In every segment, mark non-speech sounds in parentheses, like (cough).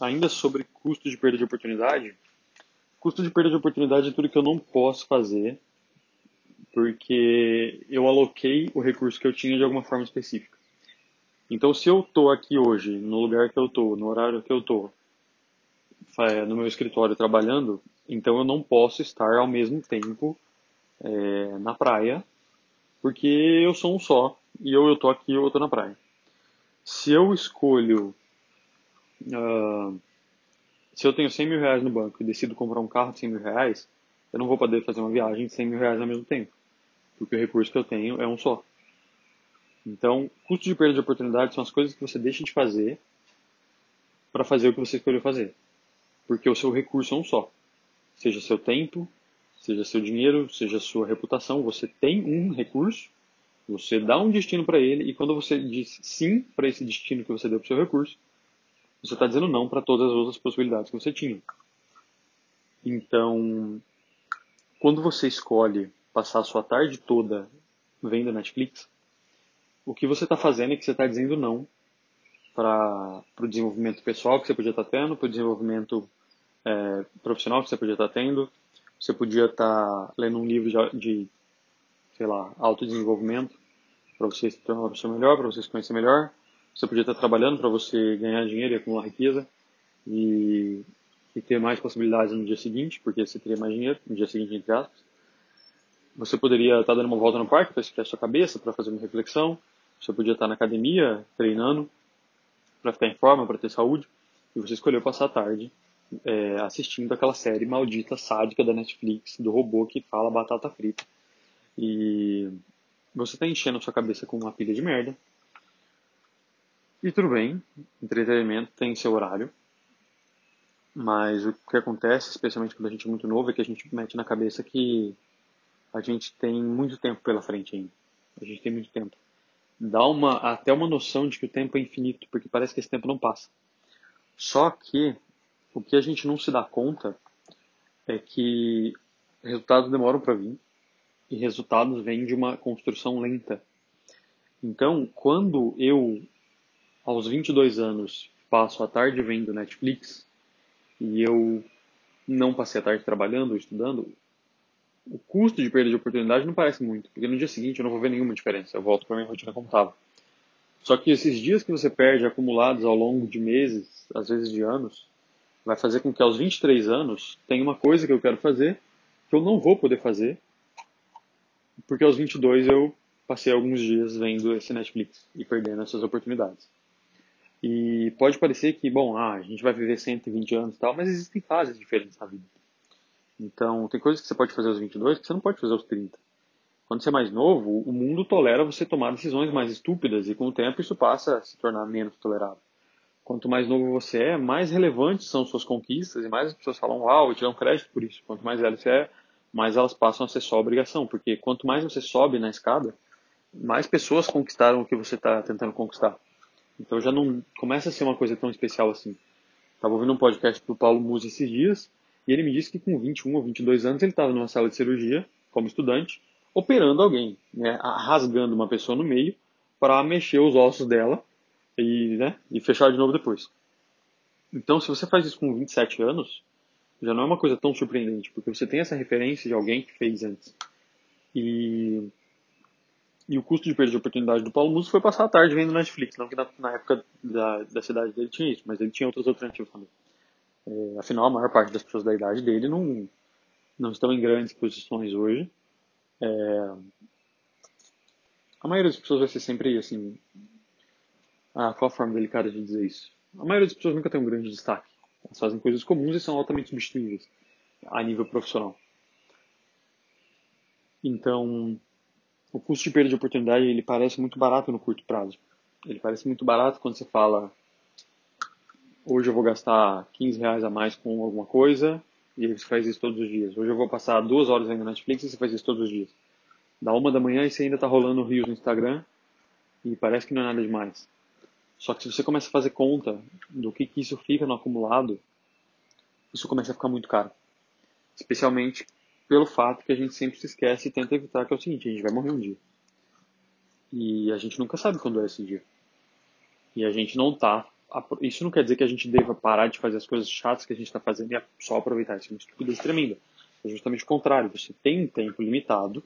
Ainda sobre custo de perda de oportunidade, custo de perda de oportunidade é tudo que eu não posso fazer porque eu aloquei o recurso que eu tinha de alguma forma específica. Então, se eu estou aqui hoje, no lugar que eu estou, no horário que eu estou, no meu escritório trabalhando, então eu não posso estar ao mesmo tempo é, na praia, porque eu sou um só, e eu estou aqui eu estou na praia. Se eu escolho uh, se eu tenho 100 mil reais no banco e decido comprar um carro de 100 mil reais, eu não vou poder fazer uma viagem de 100 mil reais ao mesmo tempo, porque o recurso que eu tenho é um só. Então, custo de perda de oportunidade são as coisas que você deixa de fazer para fazer o que você escolheu fazer, porque o seu recurso é um só. Seja seu tempo, seja seu dinheiro, seja sua reputação, você tem um recurso, você dá um destino para ele e quando você diz sim para esse destino que você deu para seu recurso, você está dizendo não para todas as outras possibilidades que você tinha. Então, quando você escolhe passar a sua tarde toda vendo Netflix, o que você está fazendo é que você está dizendo não para o desenvolvimento pessoal que você podia estar tá tendo, para o desenvolvimento é, profissional que você podia estar tá tendo. Você podia estar tá lendo um livro de, de sei lá, autodesenvolvimento para você se tornar uma pessoa melhor, para você se conhecer melhor. Você podia estar trabalhando para você ganhar dinheiro e acumular riqueza e, e, ter mais possibilidades no dia seguinte, porque você teria mais dinheiro no dia seguinte, entre aspas. Você poderia estar dando uma volta no parque para esfriar sua cabeça, para fazer uma reflexão. Você podia estar na academia treinando para ficar em forma, para ter saúde. E você escolheu passar a tarde é, assistindo aquela série maldita, sádica da Netflix, do robô que fala batata frita. E você está enchendo a sua cabeça com uma pilha de merda e tudo bem, entretenimento tem seu horário, mas o que acontece, especialmente quando a gente é muito novo, é que a gente mete na cabeça que a gente tem muito tempo pela frente ainda. A gente tem muito tempo. Dá uma, até uma noção de que o tempo é infinito, porque parece que esse tempo não passa. Só que o que a gente não se dá conta é que resultados demoram para vir e resultados vêm de uma construção lenta. Então, quando eu aos 22 anos passo a tarde vendo Netflix e eu não passei a tarde trabalhando ou estudando, o custo de perda de oportunidade não parece muito, porque no dia seguinte eu não vou ver nenhuma diferença, eu volto para minha rotina como estava. Só que esses dias que você perde acumulados ao longo de meses, às vezes de anos, vai fazer com que aos 23 anos tenha uma coisa que eu quero fazer que eu não vou poder fazer, porque aos 22 eu passei alguns dias vendo esse Netflix e perdendo essas oportunidades. E pode parecer que, bom, ah, a gente vai viver 120 anos e tal, mas existem fases diferentes na vida. Então, tem coisas que você pode fazer aos 22 que você não pode fazer aos 30. Quando você é mais novo, o mundo tolera você tomar decisões mais estúpidas e com o tempo isso passa a se tornar menos tolerável. Quanto mais novo você é, mais relevantes são suas conquistas e mais as pessoas falam, uau, eu te um crédito por isso. Quanto mais velho você é, mais elas passam a ser só obrigação, porque quanto mais você sobe na escada, mais pessoas conquistaram o que você está tentando conquistar. Então já não começa a ser uma coisa tão especial assim. Estava ouvindo um podcast do Paulo Musi esses dias e ele me disse que com 21 ou 22 anos ele estava numa sala de cirurgia, como estudante, operando alguém, né, rasgando uma pessoa no meio para mexer os ossos dela e, né, e fechar de novo depois. Então, se você faz isso com 27 anos, já não é uma coisa tão surpreendente, porque você tem essa referência de alguém que fez antes. E e o custo de perda de oportunidade do Paulo Musso foi passar a tarde vendo Netflix. Não que na, na época da, da cidade dele tinha isso, mas ele tinha outras alternativas também. É, afinal, a maior parte das pessoas da idade dele não, não estão em grandes posições hoje. É, a maioria das pessoas vai ser sempre assim. Ah, qual a forma delicada de dizer isso? A maioria das pessoas nunca tem um grande destaque. Elas fazem coisas comuns e são altamente substituíveis a nível profissional. Então, o custo de perda de oportunidade ele parece muito barato no curto prazo. Ele parece muito barato quando você fala hoje eu vou gastar 15 reais a mais com alguma coisa e você faz isso todos os dias. Hoje eu vou passar duas horas vendo Netflix e você faz isso todos os dias. Da uma da manhã e você ainda está rolando rios no Instagram e parece que não é nada demais. Só que se você começa a fazer conta do que, que isso fica no acumulado, isso começa a ficar muito caro. Especialmente pelo fato que a gente sempre se esquece e tenta evitar, que é o seguinte, a gente vai morrer um dia. E a gente nunca sabe quando é esse dia. E a gente não tá isso não quer dizer que a gente deva parar de fazer as coisas chatas que a gente está fazendo e só aproveitar. Isso é uma estupidez tremenda. É justamente o contrário. Você tem um tempo limitado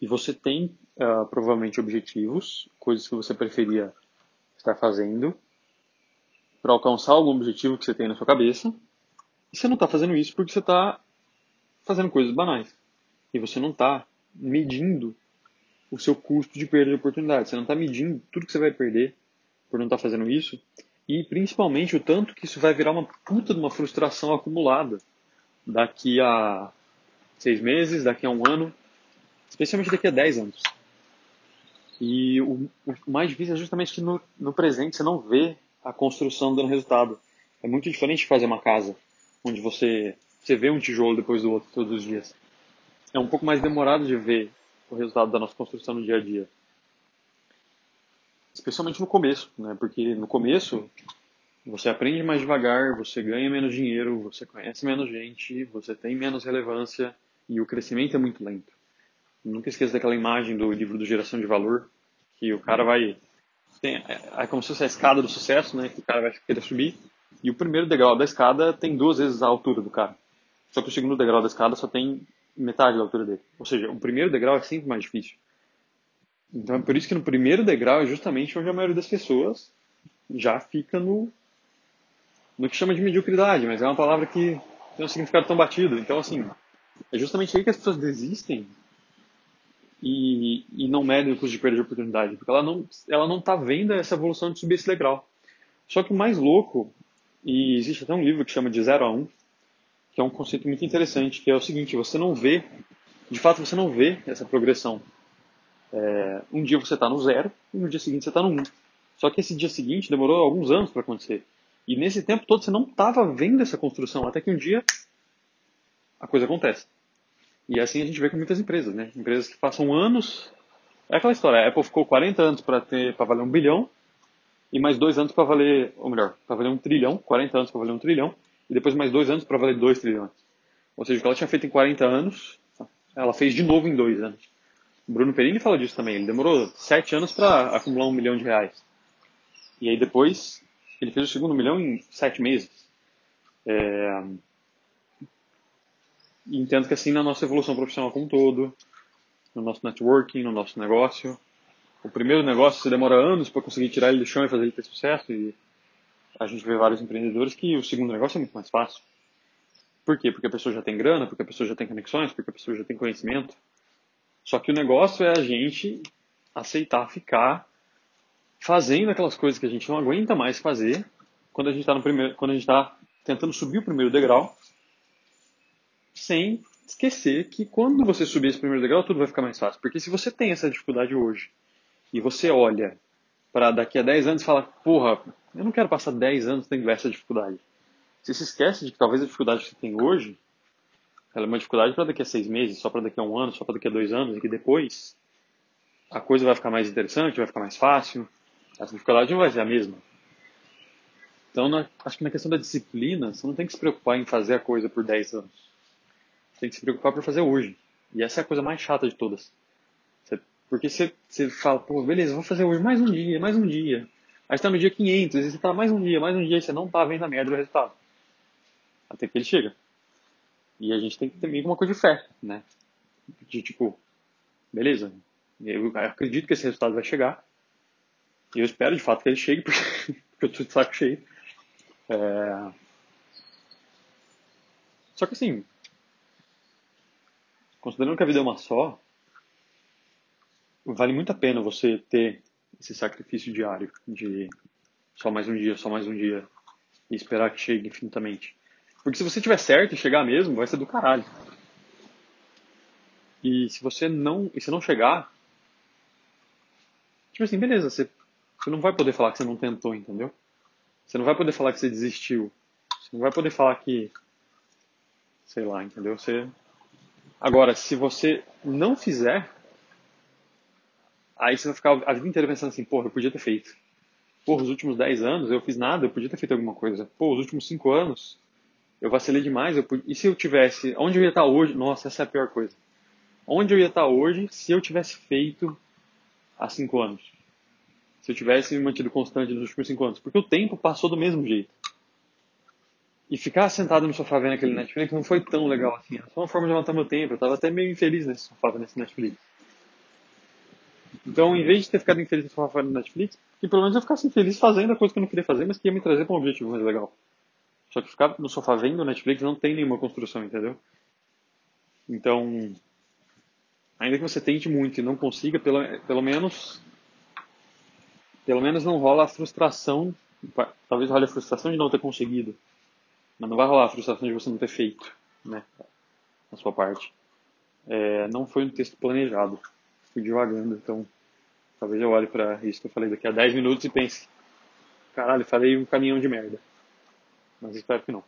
e você tem uh, provavelmente objetivos, coisas que você preferia estar fazendo para alcançar algum objetivo que você tem na sua cabeça. E você não está fazendo isso porque você está fazendo coisas banais. E você não está medindo o seu custo de perda de oportunidade. Você não está medindo tudo que você vai perder por não estar tá fazendo isso. E principalmente o tanto que isso vai virar uma puta de uma frustração acumulada daqui a seis meses, daqui a um ano, especialmente daqui a dez anos. E o, o mais difícil é justamente que no, no presente você não vê a construção dando resultado. É muito diferente de fazer uma casa, onde você, você vê um tijolo depois do outro todos os dias. É um pouco mais demorado de ver o resultado da nossa construção no dia a dia. Especialmente no começo, né? Porque no começo você aprende mais devagar, você ganha menos dinheiro, você conhece menos gente, você tem menos relevância e o crescimento é muito lento. Nunca esqueça daquela imagem do livro do Geração de Valor, que o cara vai. Tem, é, é como se fosse a escada do sucesso, né? Que o cara vai querer subir. E o primeiro degrau da escada tem duas vezes a altura do cara. Só que o segundo degrau da escada só tem metade da altura dele. Ou seja, o primeiro degrau é sempre mais difícil. Então é por isso que no primeiro degrau é justamente onde a maioria das pessoas já fica no, no que chama de mediocridade, mas é uma palavra que tem um significado tão batido. Então, assim, é justamente aí que as pessoas desistem e, e não medem o custo de perda de oportunidade, porque ela não ela não está vendo essa evolução de subir esse degrau. Só que o mais louco, e existe até um livro que chama de 0 a 1, um, que é um conceito muito interessante, que é o seguinte, você não vê, de fato você não vê essa progressão. É, um dia você está no zero e no dia seguinte você está no 1. Um. Só que esse dia seguinte demorou alguns anos para acontecer. E nesse tempo todo você não estava vendo essa construção, até que um dia a coisa acontece. E assim a gente vê com muitas empresas, né? Empresas que passam anos. É aquela história, a Apple ficou 40 anos para ter para valer um bilhão e mais dois anos para valer, ou melhor, para valer um trilhão, 40 anos para valer um trilhão e depois mais dois anos para valer 2 trilhões. Ou seja, o que ela tinha feito em 40 anos, ela fez de novo em dois anos. Bruno Perini fala disso também. Ele demorou sete anos para acumular um milhão de reais. E aí depois ele fez o segundo milhão em sete meses. É... Entendo que assim na nossa evolução profissional como um todo, no nosso networking, no nosso negócio, o primeiro negócio você demora anos para conseguir tirar ele do chão e fazer ele ter sucesso e a gente vê vários empreendedores que o segundo negócio é muito mais fácil. Por quê? Porque a pessoa já tem grana, porque a pessoa já tem conexões, porque a pessoa já tem conhecimento. Só que o negócio é a gente aceitar ficar fazendo aquelas coisas que a gente não aguenta mais fazer quando a gente está no primeiro, quando a gente está tentando subir o primeiro degrau, sem esquecer que quando você subir esse primeiro degrau tudo vai ficar mais fácil. Porque se você tem essa dificuldade hoje e você olha para daqui a 10 anos e fala, porra, eu não quero passar 10 anos tendo essa dificuldade. Você se esquece de que talvez a dificuldade que você tem hoje ela é uma dificuldade para daqui a seis meses, só para daqui a um ano, só para daqui a dois anos, e que depois a coisa vai ficar mais interessante, vai ficar mais fácil. Essa dificuldade não vai ser a mesma. Então, na, acho que na questão da disciplina, você não tem que se preocupar em fazer a coisa por 10 anos. Você tem que se preocupar por fazer hoje. E essa é a coisa mais chata de todas. Você, porque você, você fala, pô, beleza, vou fazer hoje mais um dia, mais um dia. Aí está no dia 500, aí você está mais um dia, mais um dia, e você não está vendo a merda do resultado. Até que ele chega. E a gente tem que ter meio uma coisa de fé, né? De tipo, beleza, eu acredito que esse resultado vai chegar. E eu espero de fato que ele chegue, porque, (laughs) porque eu tô de saco cheio. É... Só que assim, considerando que a vida é uma só, vale muito a pena você ter esse sacrifício diário de só mais um dia, só mais um dia e esperar que chegue infinitamente. Porque se você tiver certo e chegar mesmo, vai ser do caralho. E se você não, e se não chegar, tipo assim, beleza, você, você não vai poder falar que você não tentou, entendeu? Você não vai poder falar que você desistiu. Você não vai poder falar que, sei lá, entendeu? Você, agora, se você não fizer, aí você vai ficar a vida inteira pensando assim, porra, eu podia ter feito. Porra, os últimos 10 anos eu fiz nada, eu podia ter feito alguma coisa. Pô, os últimos 5 anos eu vacilei demais. Eu, e se eu tivesse. Onde eu ia estar hoje? Nossa, essa é a pior coisa. Onde eu ia estar hoje se eu tivesse feito há cinco anos? se eu tivesse me mantido constante nos últimos cinco anos. Porque o tempo passou do mesmo jeito. E ficar sentado no sofá vendo aquele Netflix não foi tão legal assim. Era só uma forma de matar meu tempo. Eu tava até meio infeliz nesse sofá vendo esse Netflix. Então, em vez de ter ficado infeliz vendo Netflix, que pelo menos eu ficasse infeliz fazendo a coisa que eu não queria fazer, mas que ia me trazer para um objetivo mais legal. Só que ficar no sofá vendo Netflix não tem nenhuma construção, entendeu? Então, ainda que você tente muito e não consiga, pelo, pelo menos pelo menos não rola a frustração, talvez role a frustração de não ter conseguido, mas não vai rolar a frustração de você não ter feito, né, a sua parte. É, não foi um texto planejado, fui devagando, então talvez eu olhe para isso que eu falei daqui a 10 minutos e pense, caralho, falei um caminhão de merda. Mas espero que não.